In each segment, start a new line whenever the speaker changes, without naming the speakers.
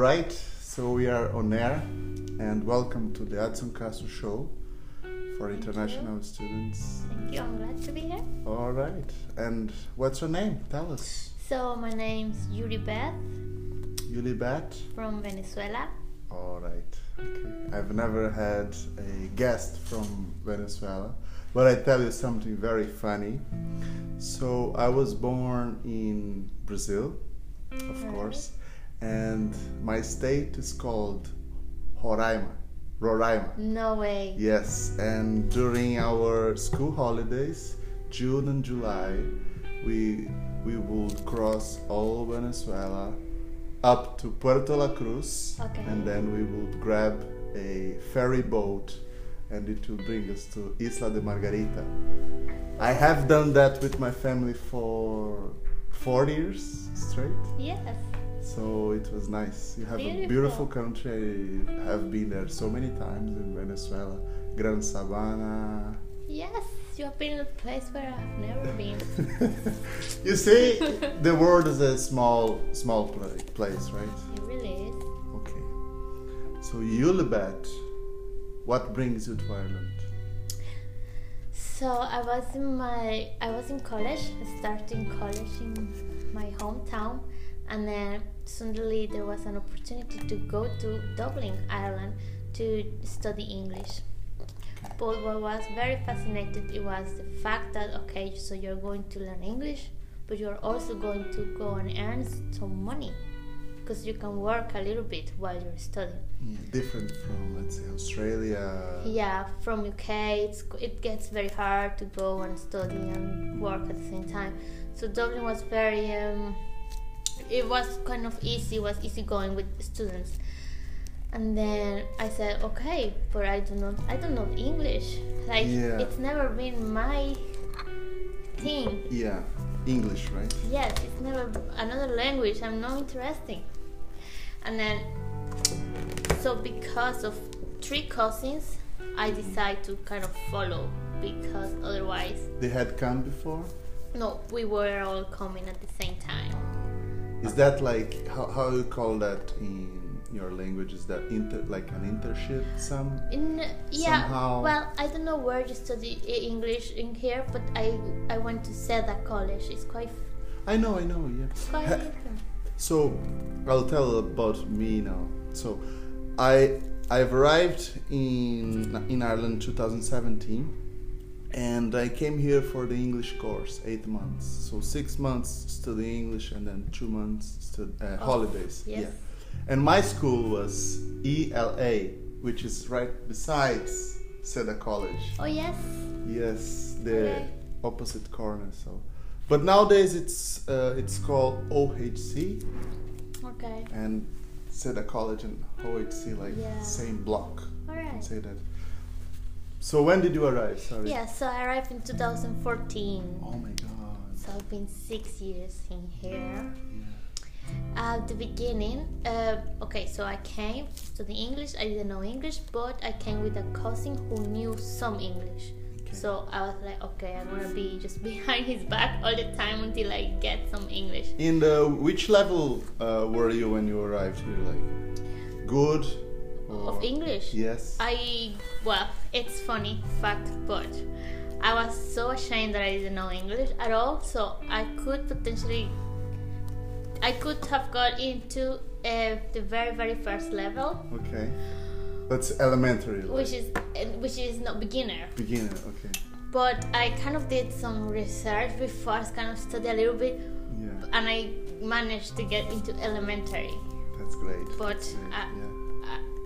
right, so we are on air, and welcome to the Adson Castro Show for
Thank
international
you.
students.
Thank you. I'm glad to be here.
All right, and what's your name? Tell us.
So my name's Yuri Beth
Yulibat.
from Venezuela.
All right. Okay. I've never had a guest from Venezuela, but I tell you something very funny. So I was born in Brazil, of
Right.
course, and my state is called Roraima. Roraima.
No way.
Yes, and during our school holidays, June and July, we we would cross all Venezuela up to Puerto La Cruz,
Okay.
and then we would grab a ferry boat, and it will bring us to Isla de Margarita. I have done that with my family for four years straight.
Yes.
So it was nice. You have a
Beautiful.
beautiful country. I have been there so many times in Venezuela. Gran Sabana.
Yes. You have been in a place where I've never been.
you see, the world is a small, small place, right?
it really is.
Okay. So Yulibet, what brings you to Ireland?
So I was in my I was in college, starting college in my hometown, and then suddenly there was an opportunity to go to Dublin, Ireland, to study English. But what was very fascinated it was the fact that okay, so you're going to learn English, but you're also going to go and earn some money, because you can work a little bit while you're studying.
Mm, Different from, let's say, Australia.
Yeah, from UK, it's, it gets very hard to go and study and work at the same time. So Dublin was very, um, it was kind of easy, was easy going with students. And then I said, okay, but I do not, I don't know English. Like
Yeah.
it's never been my thing.
Yeah, English, right?
Yes, it's never another language. I'm not interesting. And then, so because of three cousins, I decide to kind of follow because otherwise,
They had come before.
no, we were all coming at the same time.
Is that like how how you call that in your language? Is that inter like an internship? Some
In yeah,
Somehow-
well, I don't know where you study English in here, but I I went to Seda College. It's quite
I know, I know, yeah.
quite
So I'll tell about me now. So I I've arrived in in Ireland 2017 and I came here for the English course, 8 months. So 6 months studying English and then 2 months stud- uh,
Oh,
holidays.
yes.
Yeah. And my school was ELA, which is right besides Seda College.
Oh yes,
Yes, the
Okay.
opposite corner. So, but nowadays it's uh, it's called OHC
okay,
and Seda College and OHC like
Yeah.
same block.
all right.
say that. So when did you arrive? Sorry.
Yeah, so I arrived in 2014.
Oh my God.
So I've been six years in here.
Yeah.
At the beginning, uh, okay, so I came to the English. I didn't know English, but I came with a cousin who knew some English.
Okay.
So I was like, okay, I'm gonna be just behind his back all the time until I get some English.
In the which level uh, were you when you arrived here? Like good
Of English,
Yes.
I well, it's funny fact, but I was so ashamed that I didn't know English at all. So I could potentially, I could have got into uh, the very very first level,
okay. That's elementary. Like
which is which is not beginner.
beginner. Okay.
But I kind of did some research before I kind of studied a little bit,
Yeah.
and I managed to get into elementary.
That's great.
But
That's great,
I-
yeah.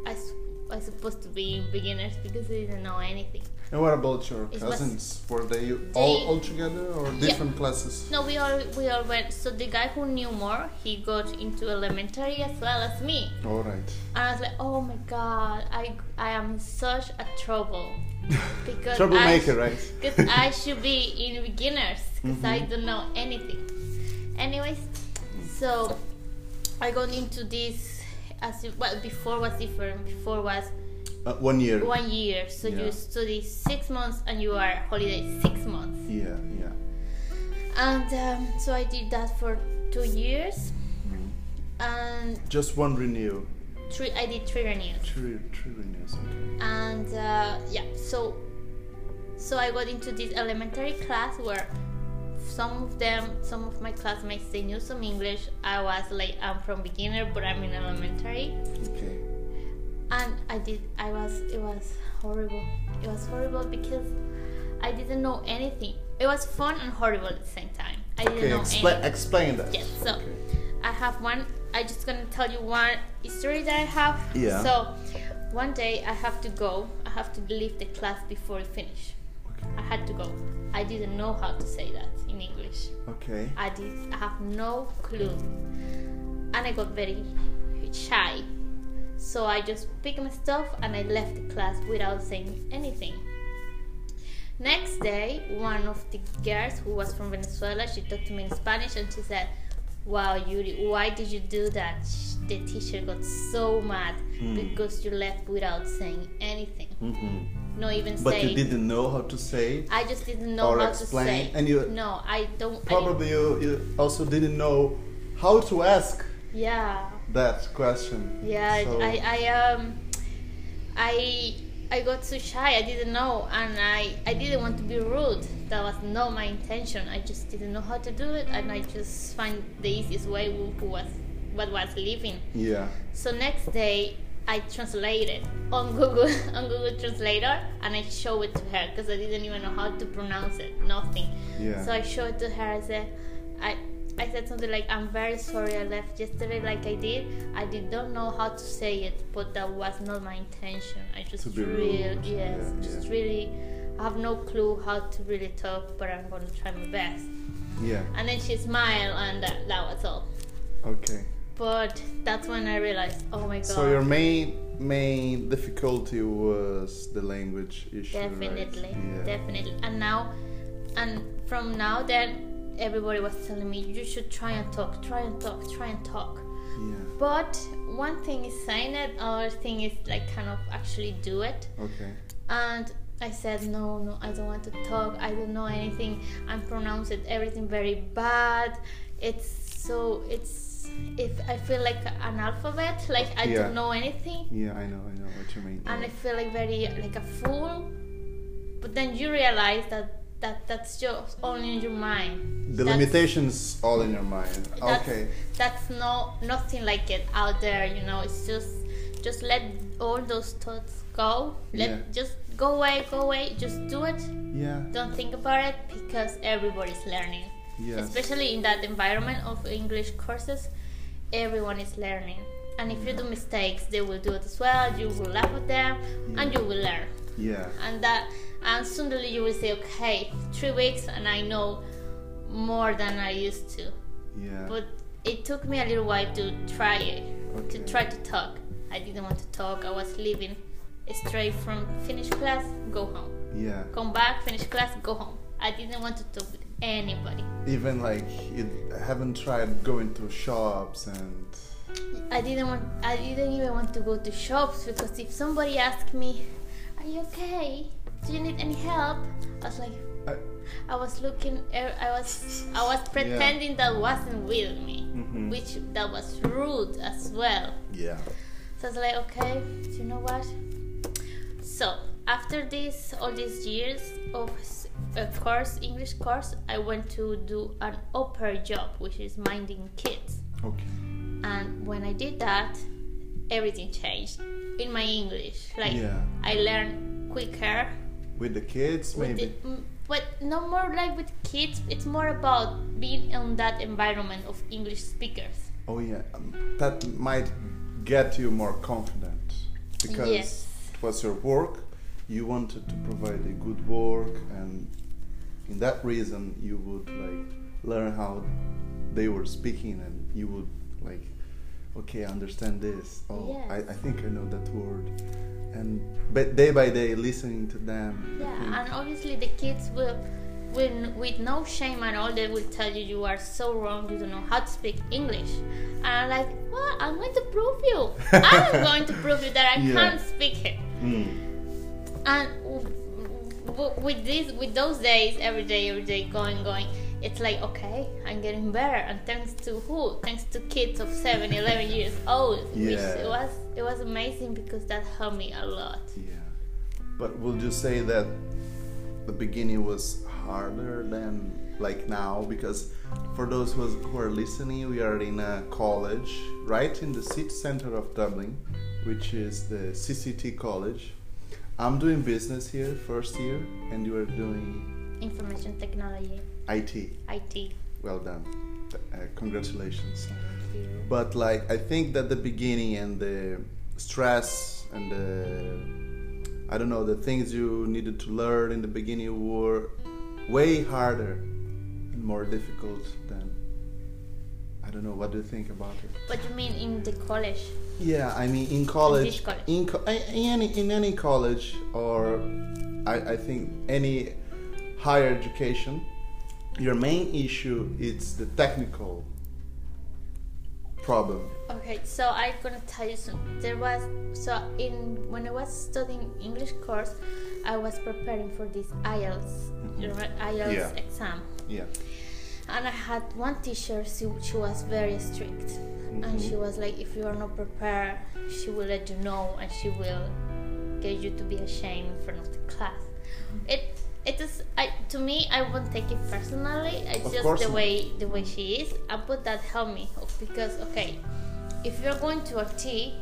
I, I, s- I supposed to be beginners because I didn't know anything.
And what about your
It was-
cousins? Were they all,
They-
all together or
Yeah.
different classes?
No, we all we all went. So the guy who knew more, he got into elementary as well as me,
All right.
and I was like, oh my god, I I am in such a trouble because
Troublemaker,
I,
right?
Because I should be in beginners because I
Mhm.
don't know anything. Anyways, so I got into this as well before was different. Before was
Uh, one year.
one year, so
Yeah.
you study six months and you are holiday six months.
Yeah, yeah.
And um, so I did that for two years.
Mm.
and
Just one renew.
three I did three renews.
Three, three renews. Okay.
and uh, yeah so so i got into this elementary class where some of them some of my classmates they knew some english i was like i'm from beginner but i'm in elementary
Okay.
and i did i was it was horrible it was horrible because i didn't know anything it was fun and horrible at the same time i didn't
Okay.
know
Expla-
anything
explain that.
Yes, so
Okay.
I have one. I just gonna tell you one story that I have.
Yeah.
So one day I have to go. I have to leave the class before finish. I had to go. I didn't know how to say that in English.
Okay.
I did. I have no clue, and I got very shy. So I just picked my stuff and I left the class without saying anything. Next day, one of the girls who was from Venezuela, she talked to me in Spanish and she said, "Wow, Yuri, why did you do that?" The teacher got so mad
Hmm.
because you left without saying anything,
hmm
not even
But
saying.
you didn't know how to say.
I just didn't know
Or
how
explain,
to say.
and you-
no, I don't. I
Probably you, you also didn't know how to ask
yeah.
that question.
Yeah,
So-
I, I um, I I got so shy. I didn't know, and I I didn't want to be rude. That was not my intention. I just didn't know how to do it, and I just find the easiest way who was what was living.
Yeah.
So next day I translated on Google on Google Translator, and I show it to her because I didn't even know how to pronounce it. Nothing.
Yeah.
So I showed it to her. I said, I, I said something like, "I'm very sorry I left yesterday like I did. I did not know how to say it, but that was not my intention. I just really, yes,
Yeah,
just
yeah.
really, I have no clue how to really talk, but I'm gonna try my best."
yeah.
And then she smiled, and that, that was all.
Okay.
But that's when I realized, oh my god.
So your main main difficulty was the language issue. right?
definitely
Yeah.
definitely and now and from now then everybody was telling me you should try and talk try and talk try and talk
Yeah.
but one thing is saying it other thing is like kind of actually do it
Okay.
and I said no no I don't want to talk I don't know anything I'm pronouncing everything very bad it's so it's if I feel like an alphabet like I
Yeah.
don't know anything
Yeah, I know. I know what you mean.
and I feel like very like a fool. But then you realize that that that's just only in your mind.
the
That's-
limitations all in your mind.
That's,
Okay.
That's no nothing like it out there. You know, it's just just let all those thoughts go. Let
Yeah.
just go away, go away. Just do it.
Yeah.
Don't think about it because everybody's learning.
Yes.
Especially in that environment of English courses, everyone is learning. And if you do mistakes, they will do it as well. You will laugh at them, and you will learn
Yeah.
and that and suddenly you will say okay three weeks and i know more than i used to
Yeah.
but it took me a little while to try it
Okay.
to try to talk i didn't want to talk i was leaving straight from finish class go home
yeah.
come back finish class go home i didn't want to talk anybody
Even like you haven't tried going to shops and
i didn't want i didn't even want to go to shops because if somebody asked me are you okay do you need any help i was like
I,
I was looking. er, I was. I was pretending that wasn't with me,
Mhm.
which that was rude as well.
yeah.
So I was like, okay, do you know what? So after this, all these years of a course, English course, I went to do an au pair job, which is minding kids.
Okay.
And when I did that, everything changed in my English. Like
Yeah.
I learned quicker.
With the kids,
with
maybe.
the, mm, but no more like with kids it's more about being in that environment of english speakers
Oh yeah, um, that might get you more confident because
Yes.
it was your work. You wanted to provide a good work, and in that reason, you would like learn how they were speaking, and you would like, okay, I understand this. Oh, I,
Yes.
I think I know that word, and but day by day, listening to them.
Yeah and obviously the kids will will with no shame at all they will tell you you are so wrong you don't know how to speak english and i'm like well i'm going to prove you i'm going to prove you that i
Yeah.
can't speak it
Mm.
And with this with those days every day every day going going it's like okay i'm getting better and thanks to who thanks to kids of 7 11 years old which
Yeah.
it was it was amazing because that helped me a lot
Yeah. But would you say that the beginning was harder than like now? Because for those who, who are listening, we are in a college right in the city center of Dublin, which is the CCT College. I'm doing business here, first year, and you are doing
information technology
IT.
it
Well done. Uh, congratulations.
Thank you.
But like I think that the beginning and the stress and the I don't know the things you needed to learn in the beginning were way harder and more difficult than I don't know what do you think about it?
what do you mean in the college
Yeah, I mean in college,
which college?
in co- in any in any college or I, I think any higher education, your main issue is the technical problem.
Okay, so I'm gonna tell you something. There was so in when I was studying English course, I was preparing for this IELTS, know, IELTS
Yeah.
exam,
Yeah.
and I had one teacher. She, she was very strict, Mm-hmm. and she was like, "If you are not prepared, she will let you know, and she will get you to be ashamed in front of the class." Mm-hmm. It it is I to me I won't take it personally. It's
Of
just the
not.
way the way she is. I put that help me because okay, if you're going to IT,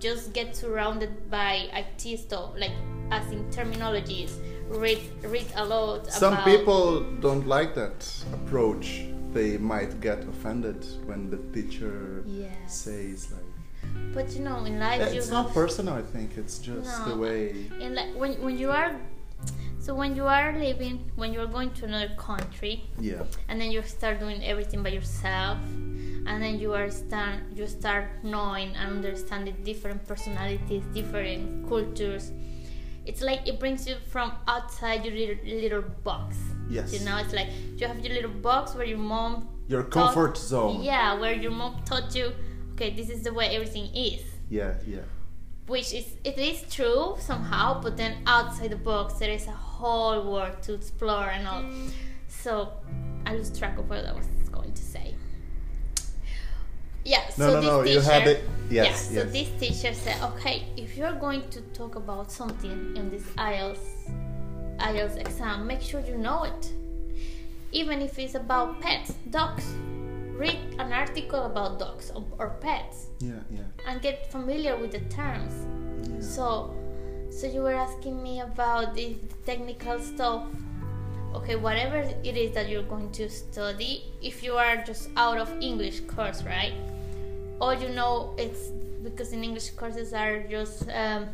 just get surrounded by IT stuff like as in terminologies. Read read a lot.
Some people don't like that approach. They might get offended when the teacher
Yes.
says like
But you know, in life, you
it's not personal. I think it's just the way.
in like when when you are so when you are living when you are going to another country
Yeah,
and then you start doing everything by yourself and then you are start you start knowing and understanding different personalities different cultures it's like it brings you from outside your little, little box
Yes.
you know it's like you have your little box where your mom
your
taught-
comfort zone.
yeah where your mom taught you okay this is the way everything is
yeah, yeah.
which is it is true somehow but then outside the box there is a whole world to explore and all mm. so i lose track of what i was going to say yeah
No,
so
no,
this
no.
teacher
You had it.
yeah
Yes,
so this teacher said okay if you're going to talk about something in this ielts ielts exam make sure you know it even if it's about pets dogs read an article about dogs or, or pets
yeah, yeah.
and get familiar with the terms
yeah.
so, so you were asking me about the technical stuff. Okay, whatever it is that you're going to study, if you are just out of English course, right? All you know it's because in English courses are just um,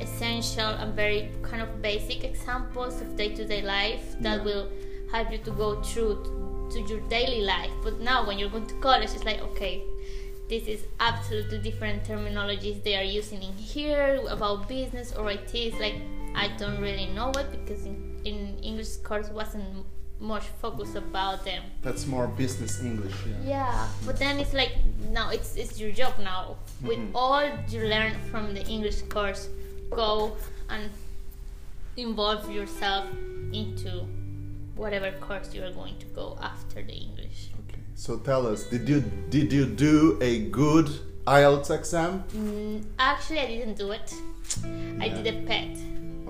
essential and very kind of basic examples of day-to-day life that
Yeah.
will help you to go through to, to your daily life. But now, when you're going to college, it's like okay, this is absolutely different terminologies they are using in here about business or It's like I don't really know it because in, in English course wasn't much focus about them.
That's more business English. Yeah.
Yeah, but then it's like now it's it's your job now. With
Mhm.
all you learn from the English course, go and involve yourself into whatever course you are going to go after the English.
Okay. So tell us, did you did you do a good IELTS exam?
Mm, actually, I didn't do it. I did a PET.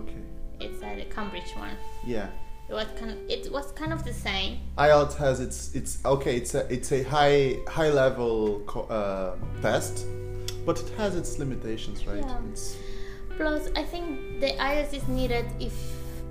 Okay.
It's uh, the Cambridge one.
Yeah.
It was kind of, it was kind of the same.
IELTS has its its okay. It's a it's a high high level co- uh, test, but it has its limitations, right?
Yeah.
It's,
Plus, I think the IELTS is needed if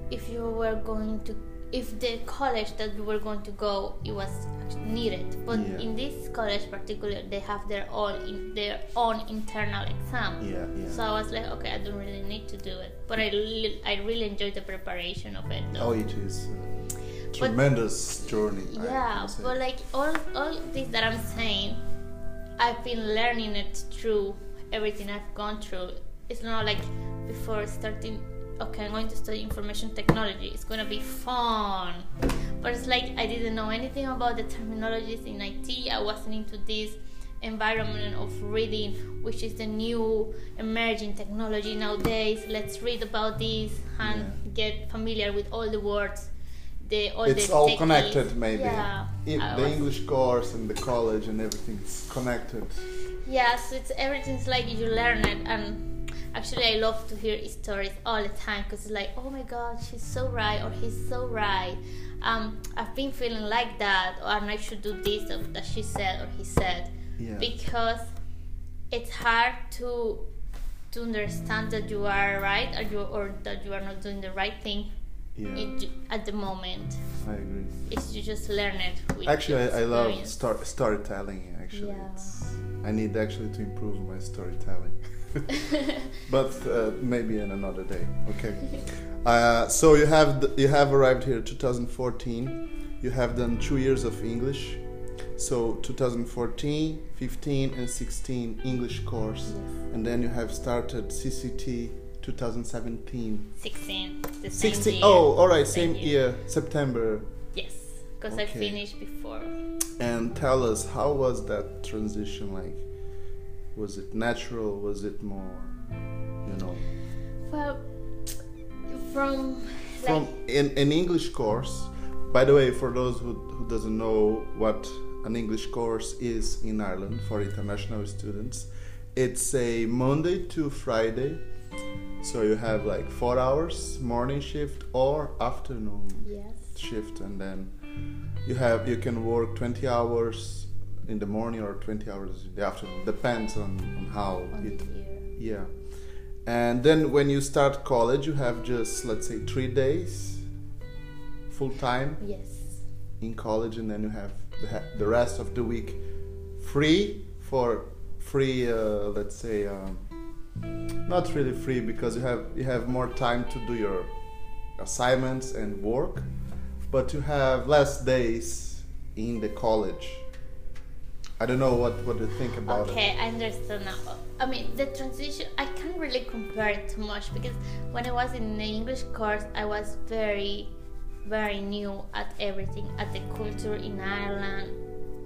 if you were going to if the college that we were going to go it was needed. But
Yeah.
in this college particular, they have their own in, their own internal exam.
yeah, yeah.
So I was like, okay, I don't really need to do it. But I really, I really enjoyed the preparation of it. Though.
oh, it is a tremendous journey.
Yeah, but like all all this that I'm saying, I've been learning it through everything I've gone through. It's not like before starting. Okay, I'm going to study information technology. It's gonna be fun, but it's like I didn't know anything about the terminologies in IT. I wasn't into this environment of reading, which is the new emerging technology nowadays. Let's read about this and
Yeah.
get familiar with all the words the all
it's
the
all
techies.
connected, maybe.
Yeah,
I-
I
the
was-
English course and the college and everything's connected.
Yes, Yeah, so it's everything's like you learn it, and actually I love to hear stories all the time because it's like, oh my god, she's so right or he's so right. Um, I've been feeling like that, or I should do this or that she said or he said,
Yeah.
because it's hard to to understand that you are right or you or that you are not doing the right thing
yeah,
at the moment.
I agree.
It's you just learn it. With
Actually, I, I love star- storytelling. Actually,
Yeah.
it's, I need actually to improve my storytelling, but uh, maybe in another day. Okay. Uh, so you have th- you have arrived here 2014. You have done two years of English. So 2014, 15, and 16 English course,
Yes.
and then you have started CCT 2017.
16. The same
16.
year.
Oh, all right,
Same
same
year.
year, September.
Yes, because I finished before.
And tell us, how was that transition like? Was it natural? Was it more, you know,
Well, from
from
like
in an English course? By the way, for those who, who doesn't know what an English course is in Ireland for international students, it's a Monday to Friday. So you have like four hours morning shift or afternoon
yes,
shift and then you have you can work 20 hours in the morning or 20 hours in the afternoon depends on, on how
on
it yeah. And then when you start college you have just let's say three days full time?
Yes,
in college and then you have the, the rest of the week free for free uh, let's say um, not really free because you have you have more time to do your assignments and work but you have less days in the college i don't know what what you think about it
okay, I understand now. I mean, the transition, I can't really compare it too much because when I was in the English course, I was very, very new at everything at the culture in Ireland,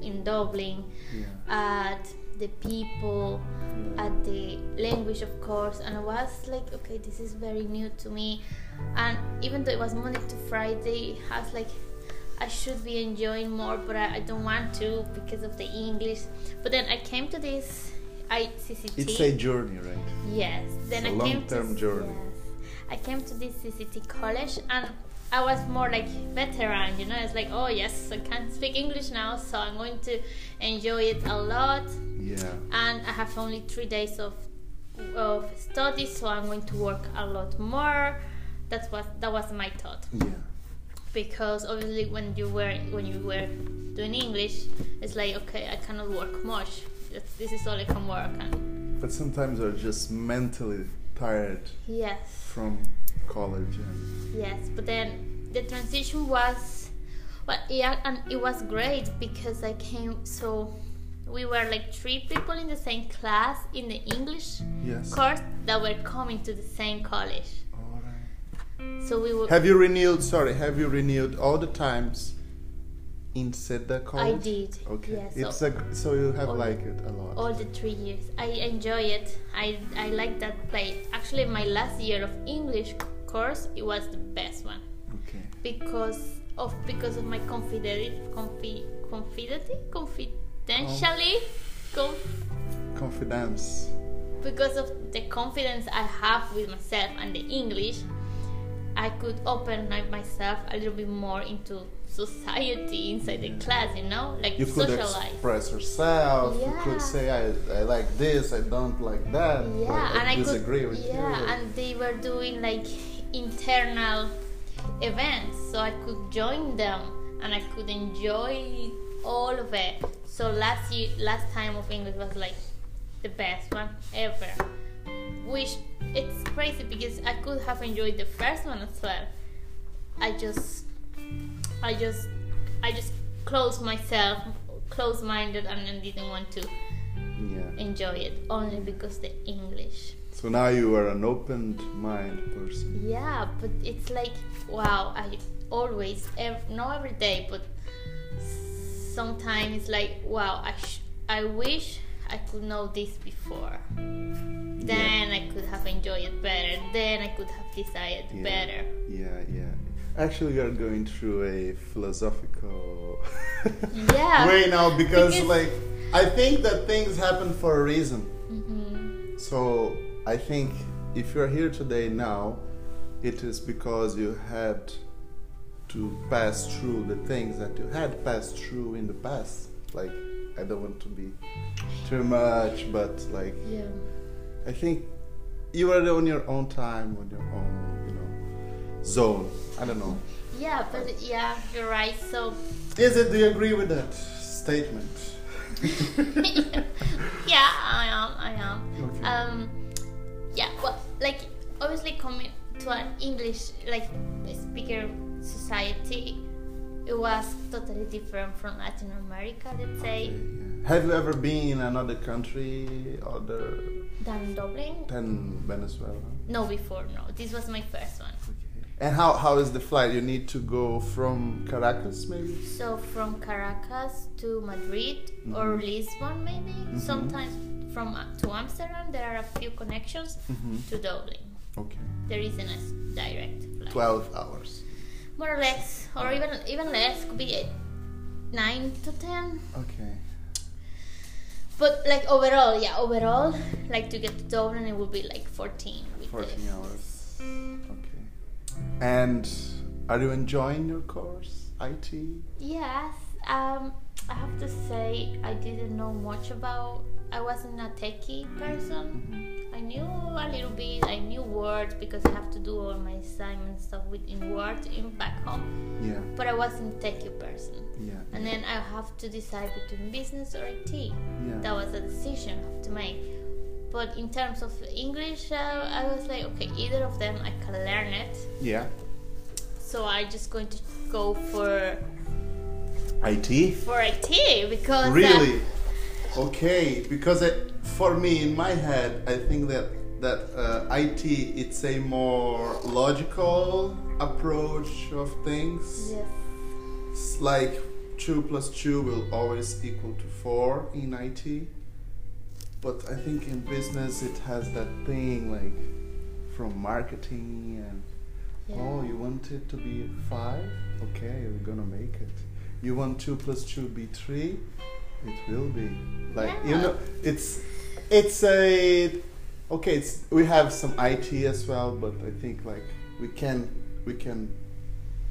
in Dublin,
yeah,
at the people,
yeah.
at the language of course and i was like okay this is very new to me and even though it was monday to friday i was like i should be enjoying more but i, I don't want to because of the english. But then i came to this icct
it's a journey right?
Yes. Then
It's a
i came to
journey.
yes. I came to this cct college and I was more like veteran, you know. It's like, oh yes, I can speak English now, so I'm going to enjoy it a lot.
Yeah.
And I have only three days of of study, so I'm going to work a lot more. That's what that was my thought.
Yeah
because obviously when you were when you were doing English, it's like okay, I cannot work much. This- is all I can work and
but sometimes you're just mentally tired
yes,
from college and
yes. But then the transition was, well, yeah, and it was great because I came so. We were like three people in the same class in the English
yes
course that were coming to the same college. So we were.
Have you renewed? Sorry, have you renewed all the times in Seda
I
College?
did.
Okay,
Yeah,
it's
so
a so you have
all-
liked it a lot.
all the three years, I enjoy it. I I like that place. Actually, my last year of English course, it was the best one
okay.
because of because of my confidenti confi confidenti confidentially conf-
Confidence.
because of the confidence I have with myself and the English, I could open myself a little bit more into society inside the class, you know, like
You could
socialize.
express yourself. You could say, I, I like this, I don't like that.
yeah, and I
disagree
could,
with
yeah,
you.
and they were doing like internal events, so I could join them and I could enjoy all of it. So last year, last time of English was like the best one ever. Which it's crazy because I could have enjoyed the first one as well. I just, I just, I just closed myself, closed-minded, and then didn't want to
yeah.
enjoy it only because the English.
So now you are an open mind person.
Yeah, but it's like wow. I always, ev- not every day, but sometimes it's like wow. I sh- I wish I could know this before. Then I could have enjoyed it better. Then I could have decided
Yeah.
better.
Yeah, yeah. Actually, we are going through a philosophical
Yeah.
way now because,
Because-
like, I think that things happen for a reason.
hmm
So I think if you're here today now, it is because you had to pass through the things that you had passed through in the past. Like, I don't want to be too much, but like,
Yeah.
I think you are on your own time, on your own, you know, zone. I don't know.
Yeah, but yeah, you're right. So
Is it? Do you agree with that statement?
yeah, I am. I am.
Okay.
Um, yeah. Well, like obviously coming to an English like speaker society, it was totally different from Latin America. Let's say
Have you ever been in another country other
than Dublin.
than Venezuela?
No, before no. This was my first one.
And how, how is the flight? You need to go from Caracas, maybe?
So from Caracas to Madrid or Lisbon, maybe. Sometimes from uh, to Amsterdam, there are a few connections
Mm-hmm.
to Dublin.
Okay.
There isn't a direct flight.
12 hours.
More or less, or even even less, could be nine to ten.
Okay.
But like overall, yeah, overall, like to get to Dublin, it would be like fourteen. With
14
this.
hours. Okay. And are you enjoying your course, IT?
Yes, um, I have to say I didn't know much about. I wasn't a techie person. I knew a little bit. I knew words because I have to do all my assignment stuff with in Word in back home.
Yeah.
But I wasn't techie person.
Yeah.
And then I have to decide between business or IT.
Yeah.
That was a decision I have to make. But in terms of English, uh, I was like, okay, either of them I can learn it.
Yeah.
So I'm just going to go for
IT?
for IT because uh,
Really? Okay, because it, for me, in my head, I think that that uh, IT it's a more logical approach of things.
yes,
It's like two plus two will always equal to four in IT. But I think in business it has that thing like from marketing and
yeah.
oh you want it to be five? Okay, we're gonna make it. You want two plus two be three? It will be. Like you know it's it's a okay, it's we have some IT as well, but I think like we can we can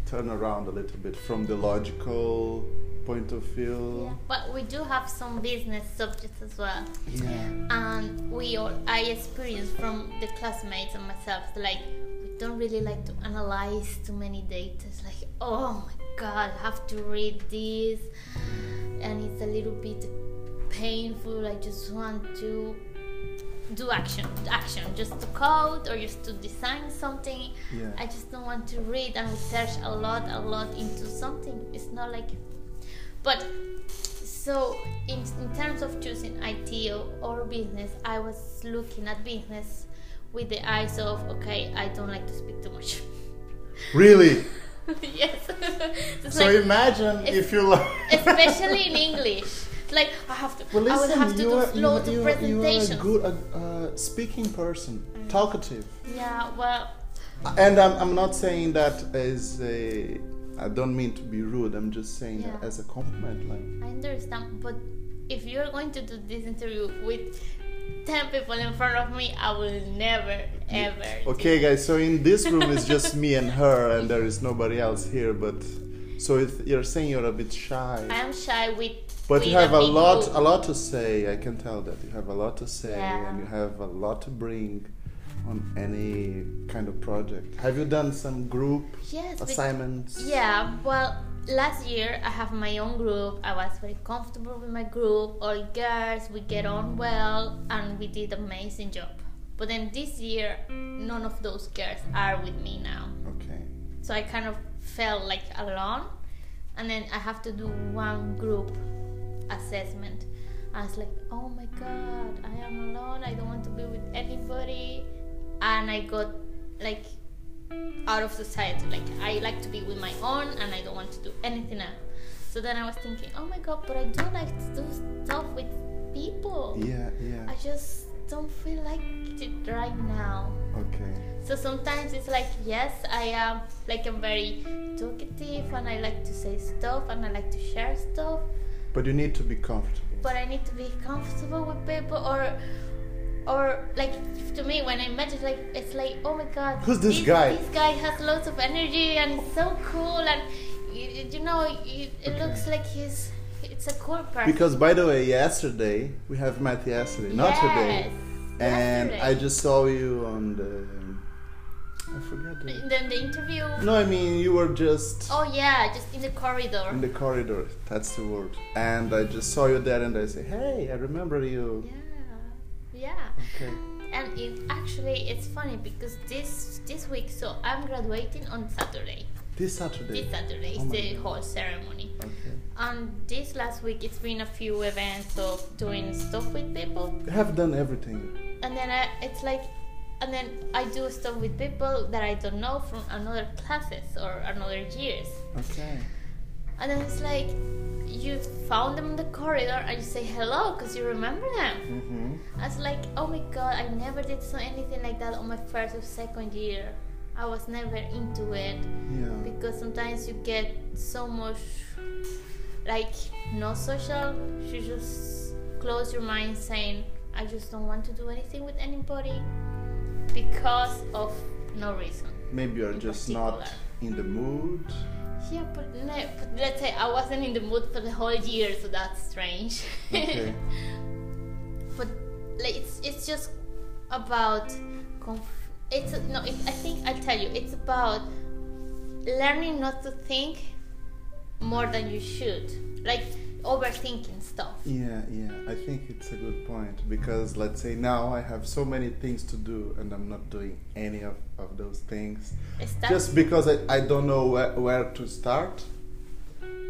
turn around a little bit from the logical point of view.
Yeah, but we do have some business subjects as well,
Yeah.
and we all I experienced from the classmates and myself like we don't really like to analyze too many data. It's like oh my god, I have to read this, and it's a little bit painful. I just want to do action, action, just to code or just to design something.
Yeah.
I just don't want to read and research a lot, a lot into something. It's not like, but so in, in terms of choosing IT or, or business, I was looking at business with the eyes of okay, I don't like to speak too much.
Really?
yes,
So
like-
imagine if you like
especially in English. Like I have to,
Well,
I would have to do
are,
loads
you,
of
are- you are a good uh, speaking person, talkative.
Yeah, well,
And I'm, I'm not saying that as a. I don't mean to be rude. I'm just saying that as a compliment. Like,
I understand, but if you're going to do this interview with 10 people in front of me, I will never, ever.
okay, guys. So in this room is just me and her, and there is nobody else here. But so if you're saying you're a bit shy,
I am shy with.
but
with
you have a
big
lot,
group.
a lot to say. I can tell that you have a lot to say,
Yeah.
and you have a lot to bring on any kind of project. Have you done some group
Yes,
assignments?
Yeah, well, last year I have my own group. I was very comfortable with my group. All girls, we get on well, and we did amazing job. But then this year, none of those girls are with me now.
Okay.
So I kind of felt like alone, and then I have to do one group assessment. I was like, oh my god, I am alone. I don't want to be with anybody, and I got like out of society. Like I like to be with my own, and I don't want to do anything else. So then I was thinking, oh my god, but I do like to do stuff with people.
Yeah, yeah.
I just don't feel like it right now.
Okay.
So sometimes it's like, yes, I am like I'm very talkative and I like to say stuff and I like to share stuff,
But you need to be comfortable.
but I need to be comfortable with people or or like to me when I met it like it's like oh my god
Who's this guy?
this guy has lots of energy and so cool and you, you know you, it
Okay.
looks like he's it's a cool person
Because by the way, yesterday we have met yesterday, not today,
Yes,
and
yesterday.
I just saw you on the. I forget. The,
then the interview
no, I mean you were just
oh yeah just in the corridor
in the corridor. That's the word. And I just saw you there, and I say, "Hey, I remember you."
yeah yeah
Okay.
and it actually it's funny because this this week so i'm graduating on saturday
This Saturday.
this saturday is
Oh
the
God.
whole ceremony
Okay.
and this last week it's been a few events of doing stuff with people
You have done everything.
and then I, it's like and then i do stuff with people that i don't know from another classes or another years
Okay.
and then it's like you found them in the corridor and you say hello because you remember them
Mm-hmm.
I was like, oh my god, I never did so anything like that on my first or second year. I was never into it
Yeah.
because sometimes you get so much like no social. You just close your mind saying, I just don't want to do anything with anybody because of no reason.
Maybe you're just not in the mood.
Yeah, but, no, but let's say I wasn't in the mood for the whole year, so that's strange.
Okay.
but like it's it's just about conf- it's no it, i think I'll tell you it's about learning not to think more than you should like overthinking stuff
Yeah, yeah. I think it's a good point because let's say now I have so many things to do and I'm not doing any of, of those things just because I, I don't know where, where to start.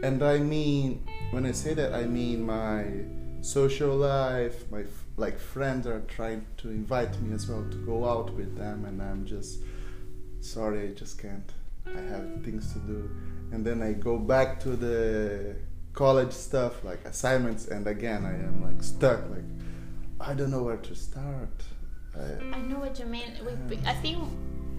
And I mean, when I say that, I mean my social life, my f- like friends are trying to invite me as well to go out with them, and I'm just sorry, I just can't. I have things to do, and then I go back to the college stuff like assignments, and again I am like stuck. Like I don't know where to start. I,
i know what you mean we've i think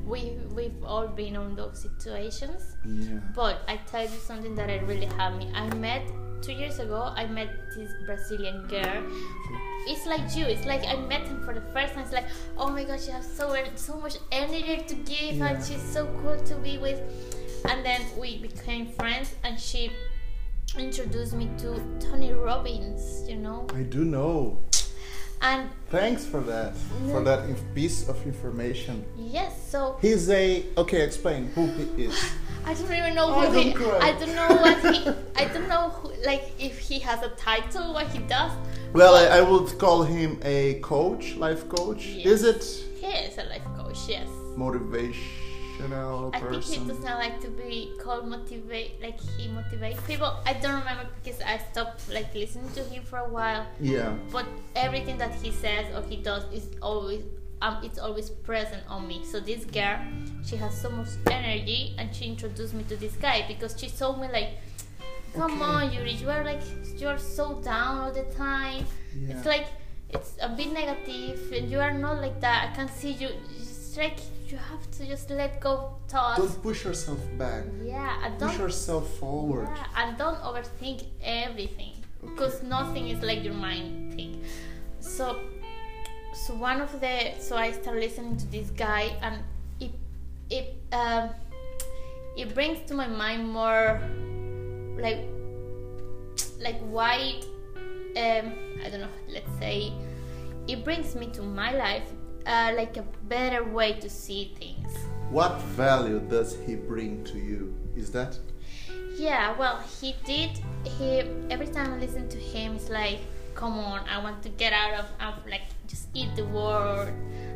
we we've all been on those situations
yeah.
But I tell you something that I really had me. I met two years ago. I met this Brazilian girl. It's like you. It's like I met him for the first time. It's like, oh my gosh, she has so so much energy to give,
Yeah.
and she's so cool to be with. And then we became friends, and she introduced me to Tony Robbins. You know,
I do know.
and
Thanks for that. For that piece of information.
yes, so
He's a okay. Explain who he is.
I don't even know
Oh,
who he.
don't cry.
I don't know what he. I don't know who, like if he has a title, what he does.
Well, I, I would call him a coach, life coach.
Yes.
Is it
he is a life coach. Yes.
Motivational
I think he doesn't like to be called motivate. Like he motivates people. I don't remember because I stopped like listening to him for a while.
Yeah.
But everything that he says or he does is always. Um, it's always present on me. So this girl, she has so much energy, and she introduced me to this guy because she told me like, "Come
Okay.
on, Yuri, you are like you're so down all the time.
Yeah.
It's like it's a bit negative, and you are not like that. I can see you. It's like you have to just let go thoughts.
Don't push yourself back.
yeah, and don't push
yourself forward.
yeah, and don't overthink everything because nothing is like your mind think. So, so one of the so I started listening to this guy, and it it um it brings to my mind more like like why um I don't know let's say it brings me to my life uh, like a better way to see things.
What value does he bring to you? Is that?
Yeah, well, he did. He every time I listen to him, it's like, come on, I want to get out of, of like just eat the world,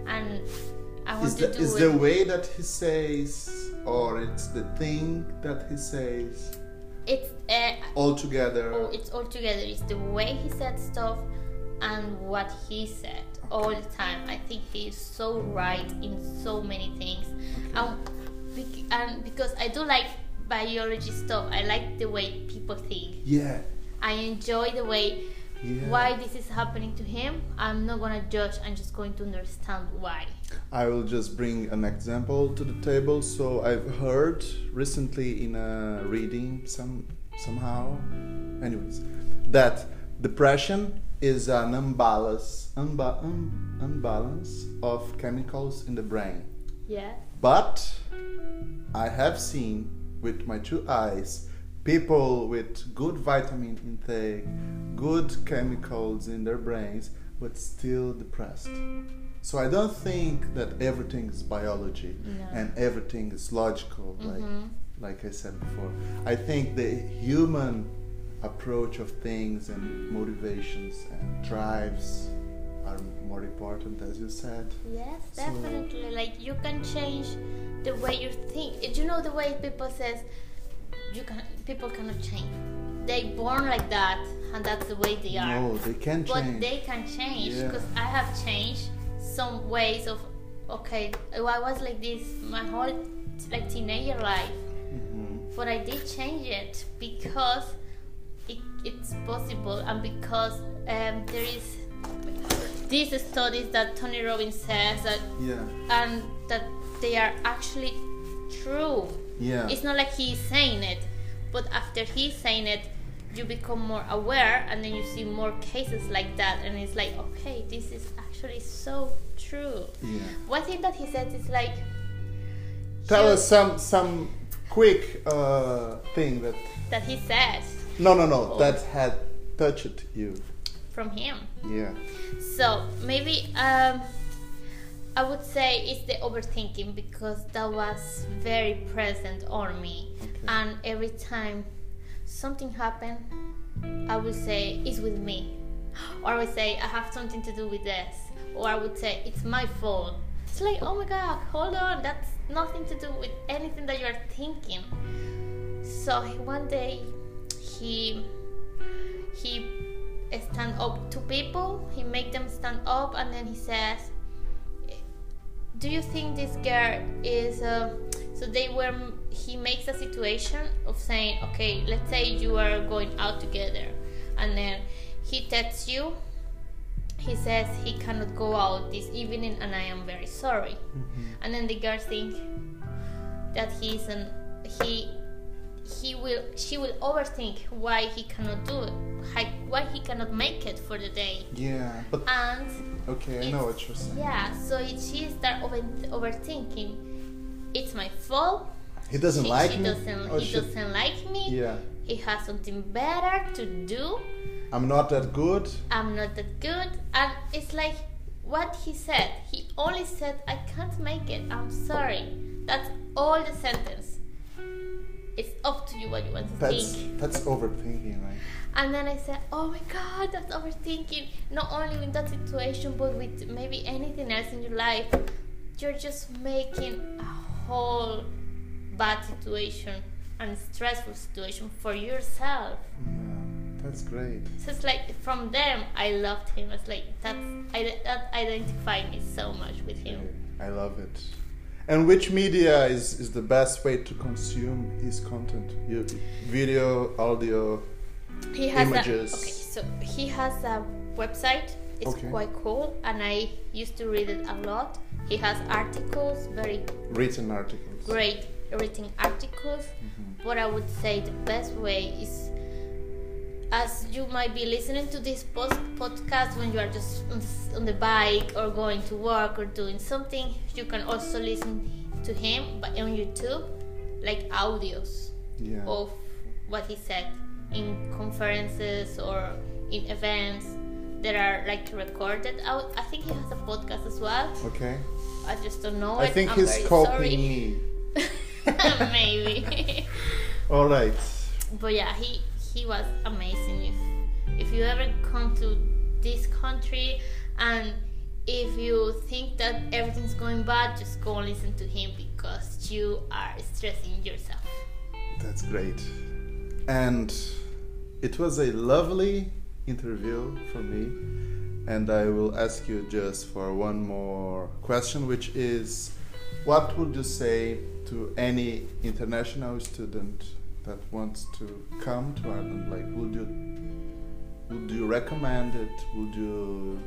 and I want
Is
to
the,
do
is
it.
the way that he says, or it's the thing that he says,
it's uh,
all together?
oh, it's all together. It's the way he said stuff and what he said all the time. I think he is so right in so many things, and, and because I do like biology stuff, I like the way people think.
yeah.
I enjoy the way
Yeah.
why this is happening to him. I'm not gonna judge. I'm just going to understand why.
I will just bring an example to the table. So I've heard recently in a reading some somehow, anyways, that depression is an unbalance, unba- un- unbalance of chemicals in the brain.
Yeah.
But I have seen with my two eyes people with good vitamin intake, good chemicals in their brains, but still depressed. So I don't think that everything is biology
No.
and everything is logical, like
Mhm.
like I said before. I think the human approach of things and motivations and drives are more important, as you said.
Yes,
So-
definitely. Like you can change the way you think. You know the way people says you can people cannot change. They born like that, and that's the way they are.
No, they can
but
change.
they can change
Yeah.
because I have changed some ways of. Okay, I was like this my whole like teenager life,
Mhm.
but I did change it because it's possible and because um, there is these studies that Tony Robbins says that
Yeah,
and that they are actually true.
yeah.
It's not like he's saying it, but after he's saying it, you become more aware and then you see more cases like that, and it's like, okay, this is actually so true.
yeah.
One thing that he says is like,
Tell us some some quick uh, thing that
that he says
no no no
Oh.
that had touched you.
from him.
Yeah.
So maybe um, I would say it's the overthinking because that was very present on me,
Okay.
and every time something happened, I would say it's with me, or I would say I have something to do with this, or I would say it's my fault. It's like oh my god, hold on, that's nothing to do with anything that you are thinking. So one day he he stand up to people he make them stand up and then he says do you think this girl is uh, so they were he makes a situation of saying okay let's say you are going out together and then he texts you he says he cannot go out this evening and i am very sorry. And then the girl think that he's an he he will she will overthink why he cannot do it why he cannot make it for the day
Yeah. But
and
okay, I know what you're saying.
yeah so it, she start over, overthinking it's my fault
He doesn't
he,
like
she
me.
doesn't
Oh,
he doesn't like me
Yeah.
he has something better to do
I'm not that good.
i'm not that good and it's like what he said he only said i can't make it i'm sorry that's all the sentence it's up to you what you want to
That's
think
that's overthinking, right?
And then I said, Oh my god, that's overthinking. Not only in that situation, but with maybe anything else in your life. You're just making a whole bad situation and stressful situation for yourself.
Yeah, that's great.
So it's like from them, I loved him. It's like that's I, that identified me so much with him.
I love it. And which media is, is the best way to consume his content? You, video, audio.
He has
Images.
a okay, so he has a website. It's
Okay.
quite cool, and I used to read it a lot. He has articles, very
written articles.
great written articles.
Mhm.
What I would say the best way is, as you might be listening to this post- podcast when you are just on the bike or going to work or doing something, you can also listen to him but on YouTube, like audios
Yeah.
of what he said in conferences or in events that are like recorded out. I think he has a podcast as well.
Okay.
I just don't know
I
it.
think
I'm
he's copying me.
Maybe.
All right.
but yeah, he he was amazing. If if you ever come to this country and if you think that everything's going bad, just go and listen to him because you are stressing yourself.
That's great. And it was a lovely interview for me. And I will ask you just for one more question, which is what would you say to any international student that wants to come to Ireland? Like, would you would you recommend it? Would you?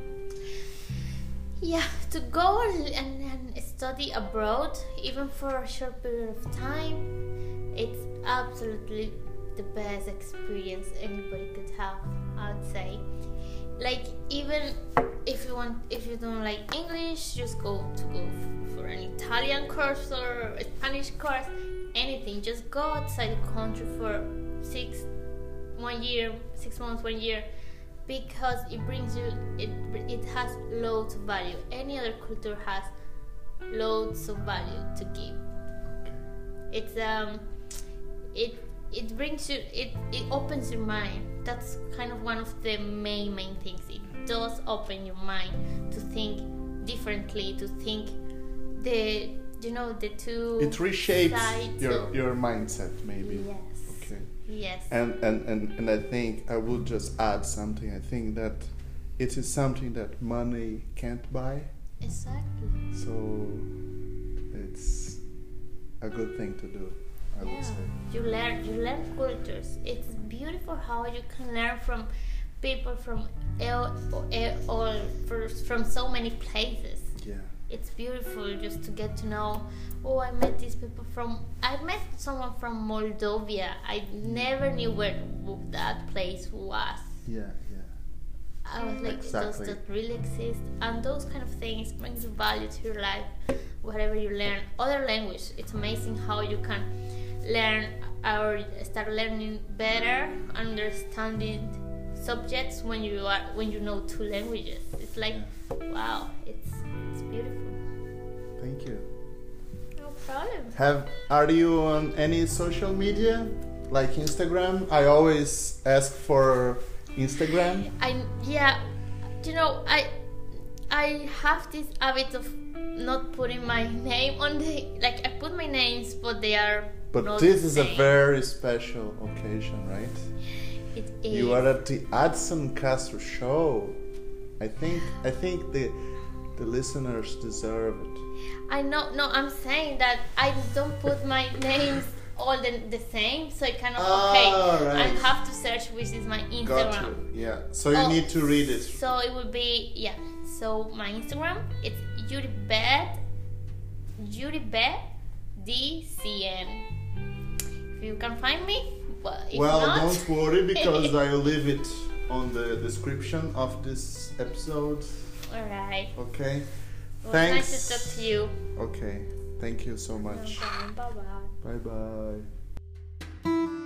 Yeah, to go and, and study abroad, even for a short period of time, it's absolutely the best experience anybody could have. I would say, like even if you want, if you don't like English, just go to go for an Italian course or a Spanish course, anything. Just go outside the country for six, one year, six months, one year because it brings you it it has loads of value. Any other culture has loads of value to give. It's um it it brings you it it opens your mind. That's kind of one of the main main things. It does open your mind to think differently to think the you know the two
It reshapes
sides
your
of-
your mindset, maybe.
yes
Okay.
yes
And, and, and, and I think I would just add something. I think that it is something that money can't buy.
exactly
So it's a good thing to do, I would say.
You learn you learn cultures. It's beautiful how you can learn from people from all, all from so many places.
Yeah.
It's beautiful just to get to know. Oh, I met these people from. I met someone from Moldova. I never knew where that place was.
Yeah, yeah.
I was like,
Exactly.
does that really exist? And those kind of things brings value to your life, whatever you learn. Other language, it's amazing how you can learn or start learning better, understanding subjects when you are when you know two languages. It's like, wow, it's it's beautiful.
Thank you.
No problem.
Have are you on any social media like Instagram? I always ask for Instagram.
I yeah, you know I I have this habit of not putting my name on the like I put my names, but they are.
But
not
this
the
is a very special occasion, right?
It is.
You are at the Adson Castro show. I think I think the the listeners deserve it.
I know. No, I'm saying that I don't put my names all the, the same, so I cannot.
Ah,
okay, I have to search which is my Instagram.
Yeah. So you
Oh,
need to read it.
So it would be yeah. So my Instagram it's Yuribet Yuribet DCN. If you can find me, well,
Well,
not,
don't worry because I'll leave it on the description of this episode.
All right.
Okay.
Well,
Thanks.
Nice to talk to you.
Okay. Thank you so much.
Bye bye.
Bye bye.